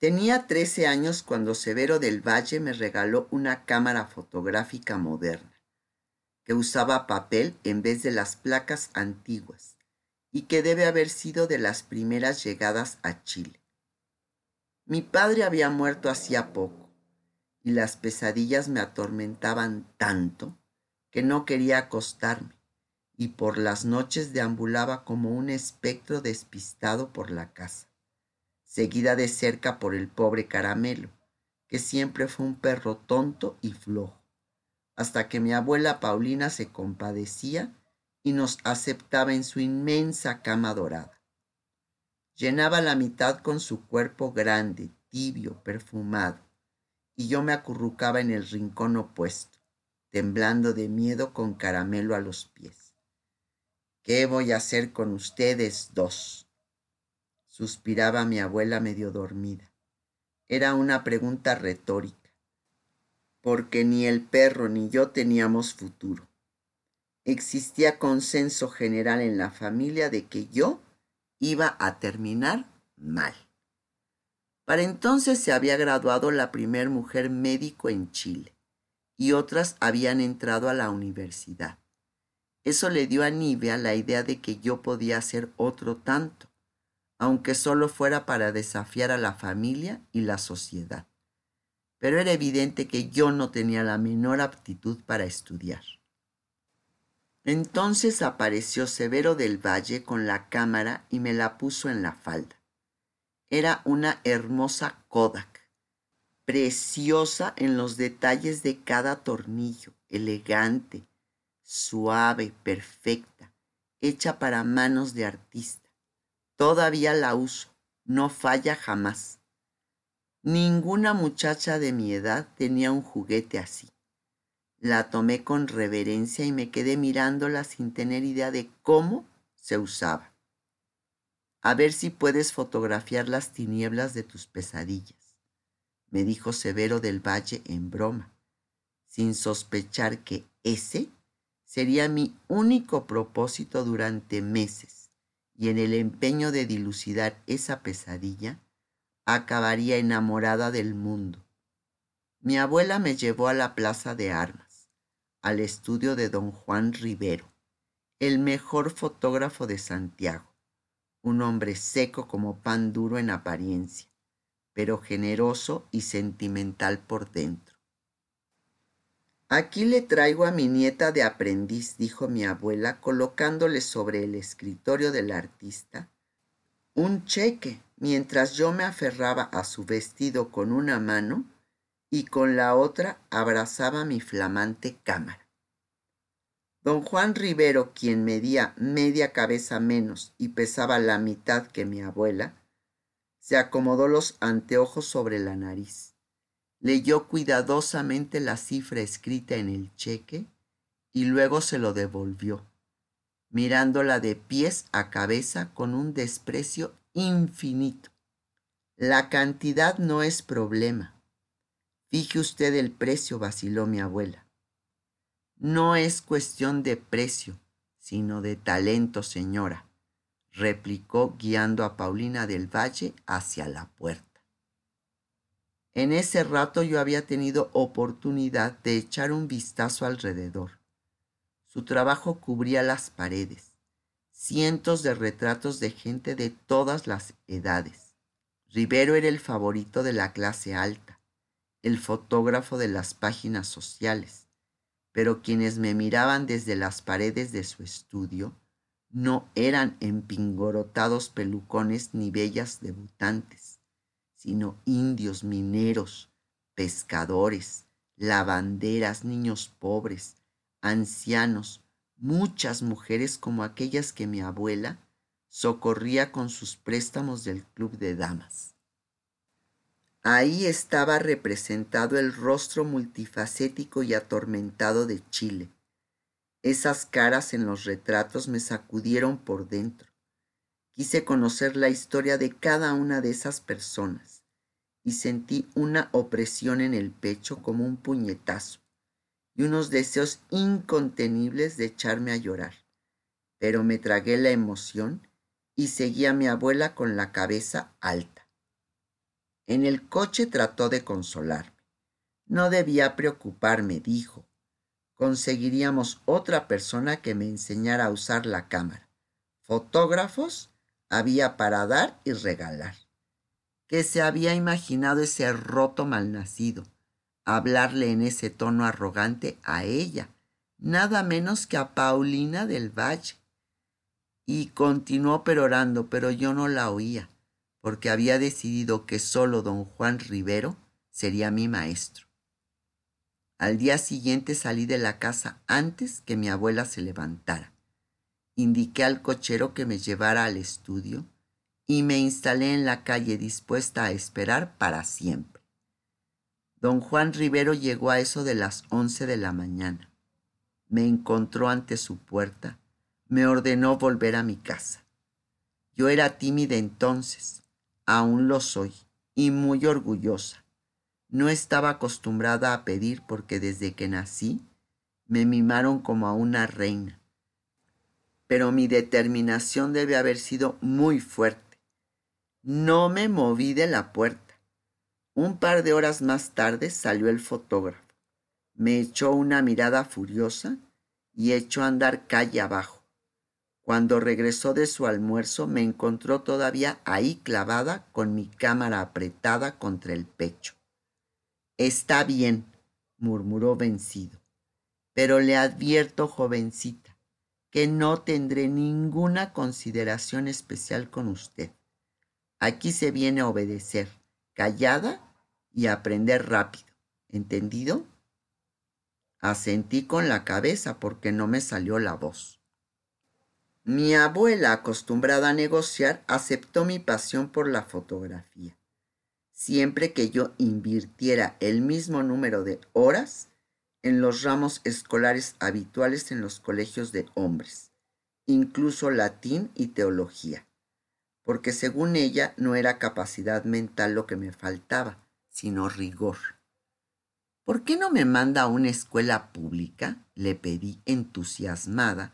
Tenía trece años cuando Severo del Valle me regaló una cámara fotográfica moderna, que usaba papel en vez de las placas antiguas y que debe haber sido de las primeras llegadas a Chile. Mi padre había muerto hacía poco y las pesadillas me atormentaban tanto que no quería acostarme y por las noches deambulaba como un espectro despistado por la casa seguida de cerca por el pobre caramelo, que siempre fue un perro tonto y flojo, hasta que mi abuela Paulina se compadecía y nos aceptaba en su inmensa cama dorada. Llenaba la mitad con su cuerpo grande, tibio, perfumado, y yo me acurrucaba en el rincón opuesto, temblando de miedo con caramelo a los pies. ¿Qué voy a hacer con ustedes dos? Suspiraba mi abuela medio dormida. Era una pregunta retórica, porque ni el perro ni yo teníamos futuro. Existía consenso general en la familia de que yo iba a terminar mal. Para entonces se había graduado la primer mujer médico en Chile y otras habían entrado a la universidad. Eso le dio a Nivea la idea de que yo podía hacer otro tanto aunque solo fuera para desafiar a la familia y la sociedad. Pero era evidente que yo no tenía la menor aptitud para estudiar. Entonces apareció Severo del Valle con la cámara y me la puso en la falda. Era una hermosa Kodak, preciosa en los detalles de cada tornillo, elegante, suave, perfecta, hecha para manos de artista Todavía la uso, no falla jamás. Ninguna muchacha de mi edad tenía un juguete así. La tomé con reverencia y me quedé mirándola sin tener idea de cómo se usaba. A ver si puedes fotografiar las tinieblas de tus pesadillas, me dijo Severo del Valle en broma, sin sospechar que ese sería mi único propósito durante meses y en el empeño de dilucidar esa pesadilla, acabaría enamorada del mundo. Mi abuela me llevó a la plaza de armas, al estudio de don Juan Rivero, el mejor fotógrafo de Santiago, un hombre seco como pan duro en apariencia, pero generoso y sentimental por dentro. Aquí le traigo a mi nieta de aprendiz, dijo mi abuela, colocándole sobre el escritorio del artista un cheque, mientras yo me aferraba a su vestido con una mano y con la otra abrazaba mi flamante cámara. Don Juan Rivero, quien medía media cabeza menos y pesaba la mitad que mi abuela, se acomodó los anteojos sobre la nariz leyó cuidadosamente la cifra escrita en el cheque y luego se lo devolvió, mirándola de pies a cabeza con un desprecio infinito. La cantidad no es problema. Fije usted el precio, vaciló mi abuela. No es cuestión de precio, sino de talento, señora, replicó guiando a Paulina del Valle hacia la puerta. En ese rato yo había tenido oportunidad de echar un vistazo alrededor. Su trabajo cubría las paredes, cientos de retratos de gente de todas las edades. Rivero era el favorito de la clase alta, el fotógrafo de las páginas sociales, pero quienes me miraban desde las paredes de su estudio no eran empingorotados pelucones ni bellas debutantes sino indios, mineros, pescadores, lavanderas, niños pobres, ancianos, muchas mujeres como aquellas que mi abuela socorría con sus préstamos del club de damas. Ahí estaba representado el rostro multifacético y atormentado de Chile. Esas caras en los retratos me sacudieron por dentro. Quise conocer la historia de cada una de esas personas y sentí una opresión en el pecho como un puñetazo y unos deseos incontenibles de echarme a llorar. Pero me tragué la emoción y seguí a mi abuela con la cabeza alta. En el coche trató de consolarme. No debía preocuparme, dijo. Conseguiríamos otra persona que me enseñara a usar la cámara. Fotógrafos había para dar y regalar. ¿Qué se había imaginado ese roto malnacido? Hablarle en ese tono arrogante a ella, nada menos que a Paulina del Valle. Y continuó perorando, pero yo no la oía, porque había decidido que solo don Juan Rivero sería mi maestro. Al día siguiente salí de la casa antes que mi abuela se levantara. Indiqué al cochero que me llevara al estudio y me instalé en la calle dispuesta a esperar para siempre. Don Juan Rivero llegó a eso de las once de la mañana. Me encontró ante su puerta, me ordenó volver a mi casa. Yo era tímida entonces, aún lo soy, y muy orgullosa. No estaba acostumbrada a pedir porque desde que nací me mimaron como a una reina. Pero mi determinación debe haber sido muy fuerte. No me moví de la puerta. Un par de horas más tarde salió el fotógrafo. Me echó una mirada furiosa y echó a andar calle abajo. Cuando regresó de su almuerzo me encontró todavía ahí clavada con mi cámara apretada contra el pecho. Está bien, murmuró vencido, pero le advierto, jovencita, que no tendré ninguna consideración especial con usted. Aquí se viene a obedecer, callada y aprender rápido. ¿Entendido? Asentí con la cabeza porque no me salió la voz. Mi abuela, acostumbrada a negociar, aceptó mi pasión por la fotografía siempre que yo invirtiera el mismo número de horas en los ramos escolares habituales en los colegios de hombres, incluso latín y teología, porque según ella no era capacidad mental lo que me faltaba, sino rigor. ¿Por qué no me manda a una escuela pública? le pedí entusiasmada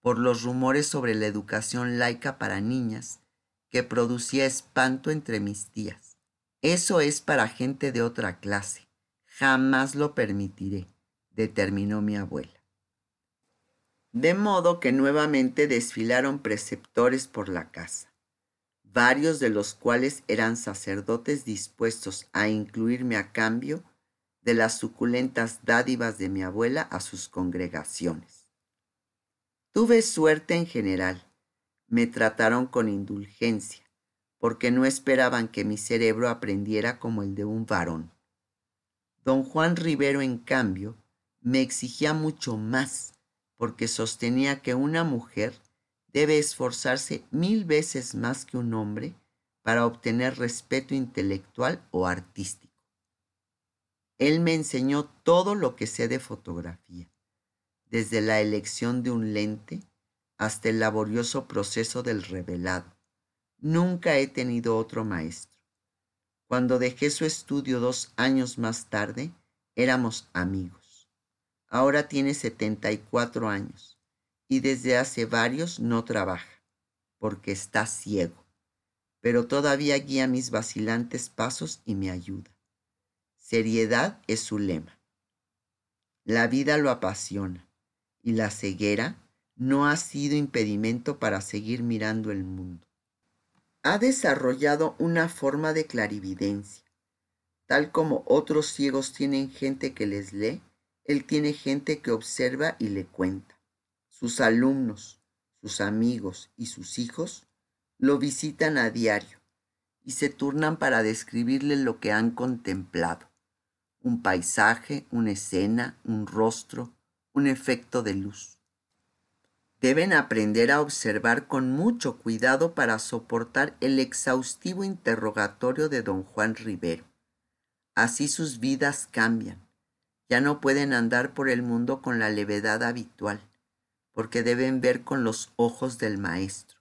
por los rumores sobre la educación laica para niñas que producía espanto entre mis tías. Eso es para gente de otra clase. Jamás lo permitiré, determinó mi abuela. De modo que nuevamente desfilaron preceptores por la casa, varios de los cuales eran sacerdotes dispuestos a incluirme a cambio de las suculentas dádivas de mi abuela a sus congregaciones. Tuve suerte en general, me trataron con indulgencia, porque no esperaban que mi cerebro aprendiera como el de un varón. Don Juan Rivero, en cambio, me exigía mucho más, porque sostenía que una mujer debe esforzarse mil veces más que un hombre para obtener respeto intelectual o artístico. Él me enseñó todo lo que sé de fotografía, desde la elección de un lente hasta el laborioso proceso del revelado Nunca he tenido otro maestro. Cuando dejé su estudio dos años más tarde, éramos amigos. Ahora tiene 74 años y desde hace varios no trabaja, porque está ciego, pero todavía guía mis vacilantes pasos y me ayuda. Seriedad es su lema. La vida lo apasiona y la ceguera no ha sido impedimento para seguir mirando el mundo ha desarrollado una forma de clarividencia. Tal como otros ciegos tienen gente que les lee, él tiene gente que observa y le cuenta. Sus alumnos, sus amigos y sus hijos lo visitan a diario y se turnan para describirle lo que han contemplado. Un paisaje, una escena, un rostro, un efecto de luz. Deben aprender a observar con mucho cuidado para soportar el exhaustivo interrogatorio de don Juan Rivero. Así sus vidas cambian. Ya no pueden andar por el mundo con la levedad habitual, porque deben ver con los ojos del maestro.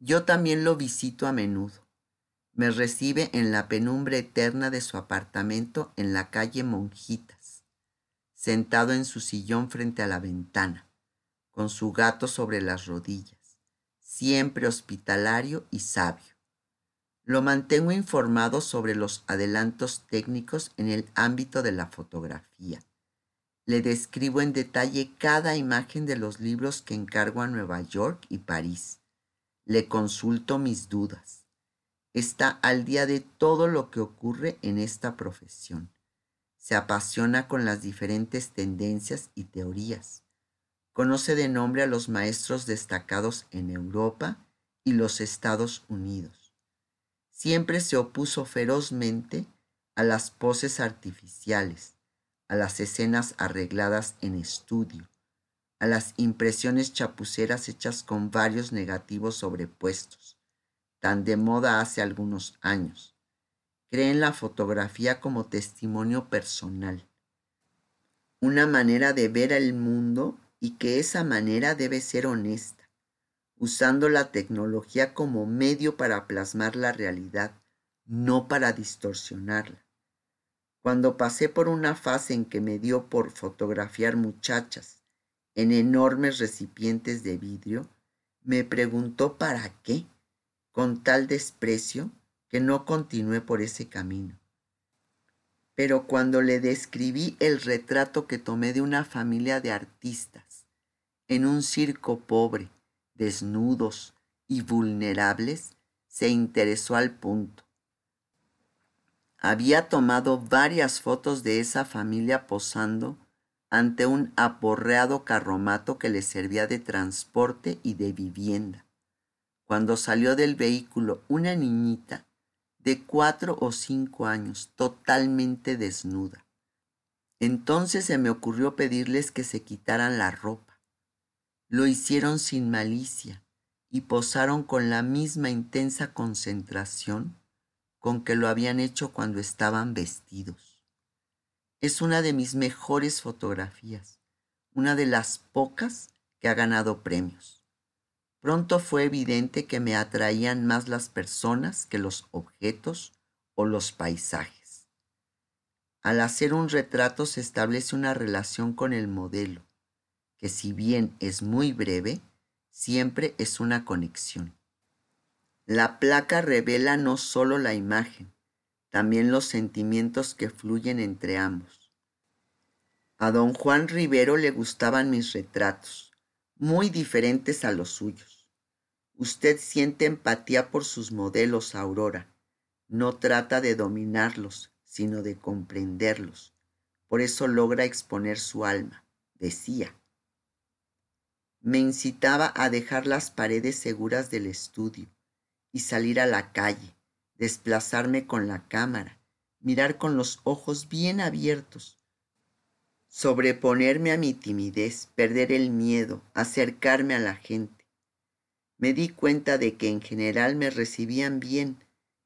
Yo también lo visito a menudo. Me recibe en la penumbra eterna de su apartamento en la calle Monjitas, sentado en su sillón frente a la ventana con su gato sobre las rodillas, siempre hospitalario y sabio. Lo mantengo informado sobre los adelantos técnicos en el ámbito de la fotografía. Le describo en detalle cada imagen de los libros que encargo a Nueva York y París. Le consulto mis dudas. Está al día de todo lo que ocurre en esta profesión. Se apasiona con las diferentes tendencias y teorías. Conoce de nombre a los maestros destacados en Europa y los Estados Unidos. Siempre se opuso ferozmente a las poses artificiales, a las escenas arregladas en estudio, a las impresiones chapuceras hechas con varios negativos sobrepuestos, tan de moda hace algunos años. Cree en la fotografía como testimonio personal, una manera de ver el mundo y que esa manera debe ser honesta usando la tecnología como medio para plasmar la realidad, no para distorsionarla. Cuando pasé por una fase en que me dio por fotografiar muchachas en enormes recipientes de vidrio, me preguntó para qué, con tal desprecio que no continué por ese camino. Pero cuando le describí el retrato que tomé de una familia de artistas en un circo pobre, desnudos y vulnerables, se interesó al punto. Había tomado varias fotos de esa familia posando ante un aporreado carromato que le servía de transporte y de vivienda. Cuando salió del vehículo una niñita de cuatro o cinco años, totalmente desnuda. Entonces se me ocurrió pedirles que se quitaran la ropa lo hicieron sin malicia y posaron con la misma intensa concentración con que lo habían hecho cuando estaban vestidos. Es una de mis mejores fotografías, una de las pocas que ha ganado premios. Pronto fue evidente que me atraían más las personas que los objetos o los paisajes. Al hacer un retrato se establece una relación con el modelo que si bien es muy breve, siempre es una conexión. La placa revela no solo la imagen, también los sentimientos que fluyen entre ambos. A don Juan Rivero le gustaban mis retratos, muy diferentes a los suyos. Usted siente empatía por sus modelos, Aurora. No trata de dominarlos, sino de comprenderlos. Por eso logra exponer su alma, decía me incitaba a dejar las paredes seguras del estudio y salir a la calle, desplazarme con la cámara, mirar con los ojos bien abiertos, sobreponerme a mi timidez, perder el miedo, acercarme a la gente. Me di cuenta de que en general me recibían bien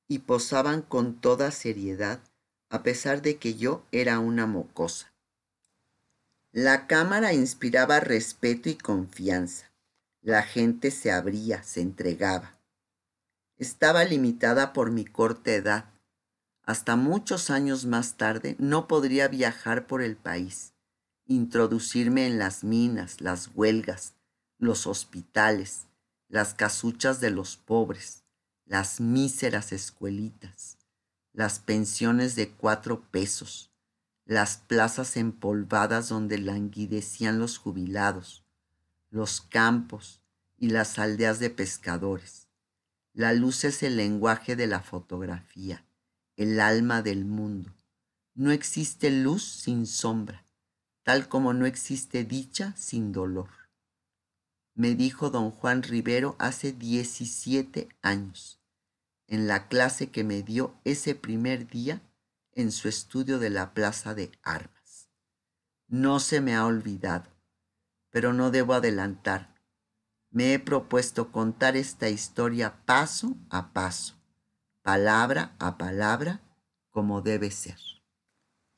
y posaban con toda seriedad, a pesar de que yo era una mocosa. La cámara inspiraba respeto y confianza. La gente se abría, se entregaba. Estaba limitada por mi corta edad. Hasta muchos años más tarde no podría viajar por el país, introducirme en las minas, las huelgas, los hospitales, las casuchas de los pobres, las míseras escuelitas, las pensiones de cuatro pesos, las plazas empolvadas donde languidecían los jubilados, los campos y las aldeas de pescadores. La luz es el lenguaje de la fotografía, el alma del mundo. No existe luz sin sombra, tal como no existe dicha sin dolor. Me dijo don Juan Rivero hace 17 años, en la clase que me dio ese primer día en su estudio de la plaza de armas. No se me ha olvidado, pero no debo adelantar. Me he propuesto contar esta historia paso a paso, palabra a palabra, como debe ser.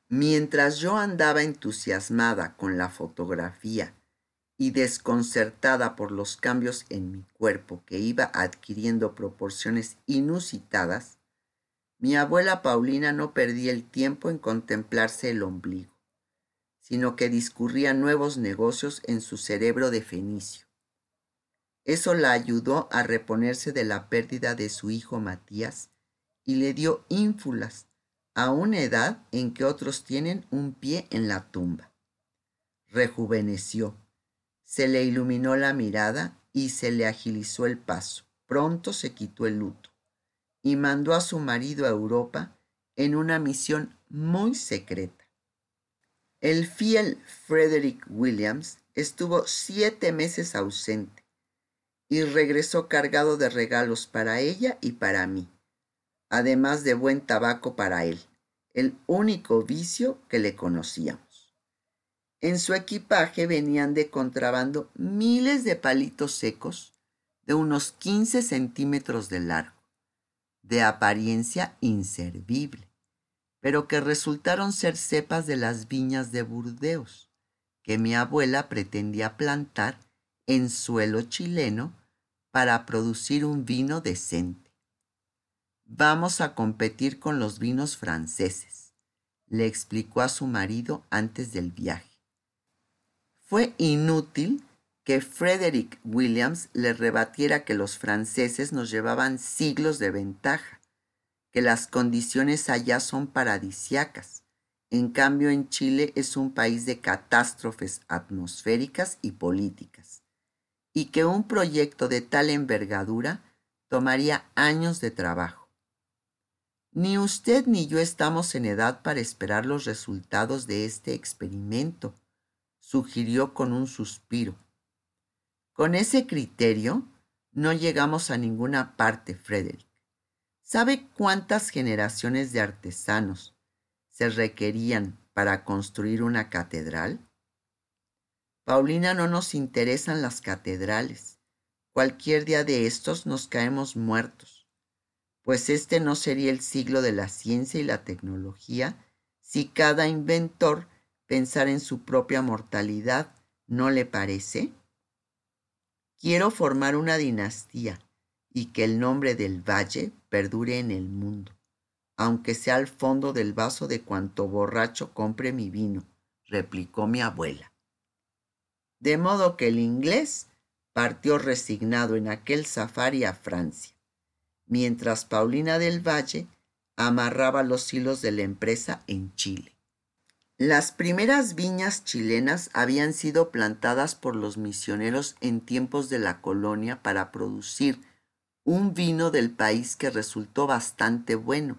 Mientras yo andaba entusiasmada con la fotografía y desconcertada por los cambios en mi cuerpo que iba adquiriendo proporciones inusitadas, mi abuela Paulina no perdía el tiempo en contemplarse el ombligo, sino que discurría nuevos negocios en su cerebro de fenicio. Eso la ayudó a reponerse de la pérdida de su hijo Matías y le dio ínfulas a una edad en que otros tienen un pie en la tumba. Rejuveneció, se le iluminó la mirada y se le agilizó el paso. Pronto se quitó el luto y mandó a su marido a Europa en una misión muy secreta. El fiel Frederick Williams estuvo siete meses ausente y regresó cargado de regalos para ella y para mí, además de buen tabaco para él, el único vicio que le conocíamos. En su equipaje venían de contrabando miles de palitos secos de unos 15 centímetros de largo, de apariencia inservible pero que resultaron ser cepas de las viñas de Burdeos, que mi abuela pretendía plantar en suelo chileno para producir un vino decente. Vamos a competir con los vinos franceses, le explicó a su marido antes del viaje. Fue inútil que Frederick Williams le rebatiera que los franceses nos llevaban siglos de ventaja que las condiciones allá son paradisiacas. En cambio, en Chile es un país de catástrofes atmosféricas y políticas, y que un proyecto de tal envergadura tomaría años de trabajo. Ni usted ni yo estamos en edad para esperar los resultados de este experimento, sugirió con un suspiro. Con ese criterio no llegamos a ninguna parte, Frederick. ¿Sabe cuántas generaciones de artesanos se requerían para construir una catedral? Paulina no nos interesan las catedrales. Cualquier día de estos nos caemos muertos, pues este no sería el siglo de la ciencia y la tecnología si cada inventor pensara en su propia mortalidad, ¿no le parece? Quiero formar una dinastía y que el nombre del valle perdure en el mundo, aunque sea al fondo del vaso de cuanto borracho compre mi vino, replicó mi abuela. De modo que el inglés partió resignado en aquel safari a Francia, mientras Paulina del Valle amarraba los hilos de la empresa en Chile. Las primeras viñas chilenas habían sido plantadas por los misioneros en tiempos de la colonia para producir un vino del país que resultó bastante bueno,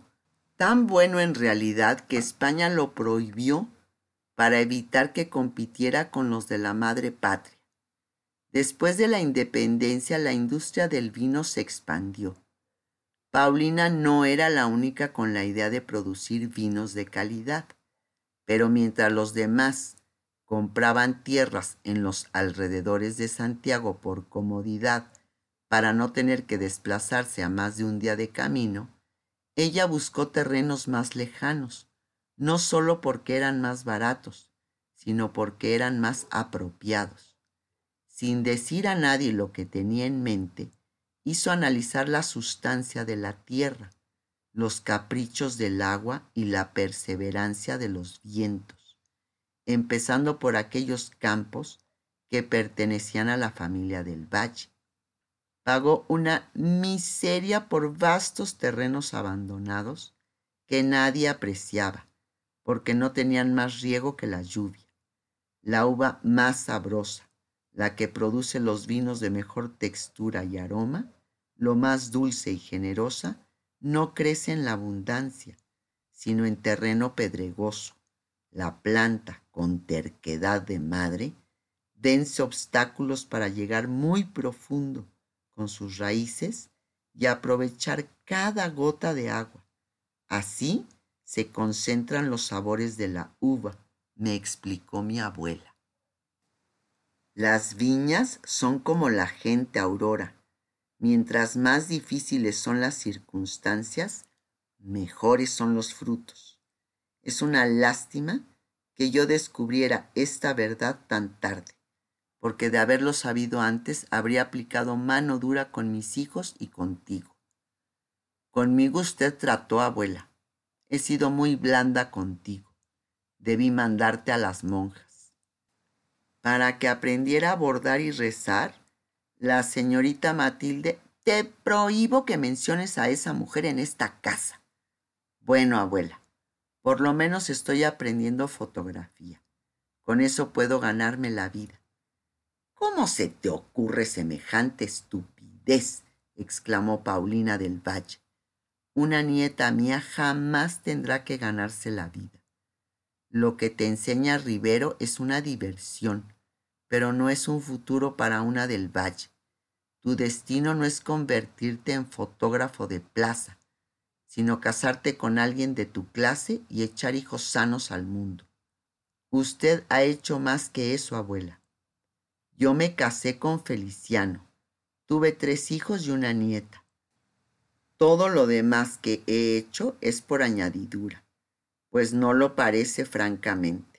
tan bueno en realidad que España lo prohibió para evitar que compitiera con los de la madre patria. Después de la independencia la industria del vino se expandió. Paulina no era la única con la idea de producir vinos de calidad, pero mientras los demás compraban tierras en los alrededores de Santiago por comodidad para no tener que desplazarse a más de un día de camino, ella buscó terrenos más lejanos, no solo porque eran más baratos, sino porque eran más apropiados. Sin decir a nadie lo que tenía en mente, hizo analizar la sustancia de la tierra, los caprichos del agua y la perseverancia de los vientos, empezando por aquellos campos que pertenecían a la familia del valle pagó una miseria por vastos terrenos abandonados que nadie apreciaba, porque no tenían más riego que la lluvia. La uva más sabrosa, la que produce los vinos de mejor textura y aroma, lo más dulce y generosa, no crece en la abundancia, sino en terreno pedregoso. La planta, con terquedad de madre, vence obstáculos para llegar muy profundo con sus raíces y aprovechar cada gota de agua. Así se concentran los sabores de la uva, me explicó mi abuela. Las viñas son como la gente aurora. Mientras más difíciles son las circunstancias, mejores son los frutos. Es una lástima que yo descubriera esta verdad tan tarde porque de haberlo sabido antes habría aplicado mano dura con mis hijos y contigo. Conmigo usted trató, abuela. He sido muy blanda contigo. Debí mandarte a las monjas. Para que aprendiera a bordar y rezar, la señorita Matilde te prohíbo que menciones a esa mujer en esta casa. Bueno, abuela, por lo menos estoy aprendiendo fotografía. Con eso puedo ganarme la vida. ¿Cómo se te ocurre semejante estupidez? exclamó Paulina del Valle. Una nieta mía jamás tendrá que ganarse la vida. Lo que te enseña Rivero es una diversión, pero no es un futuro para una del Valle. Tu destino no es convertirte en fotógrafo de plaza, sino casarte con alguien de tu clase y echar hijos sanos al mundo. Usted ha hecho más que eso, abuela. Yo me casé con Feliciano. Tuve tres hijos y una nieta. Todo lo demás que he hecho es por añadidura, pues no lo parece francamente.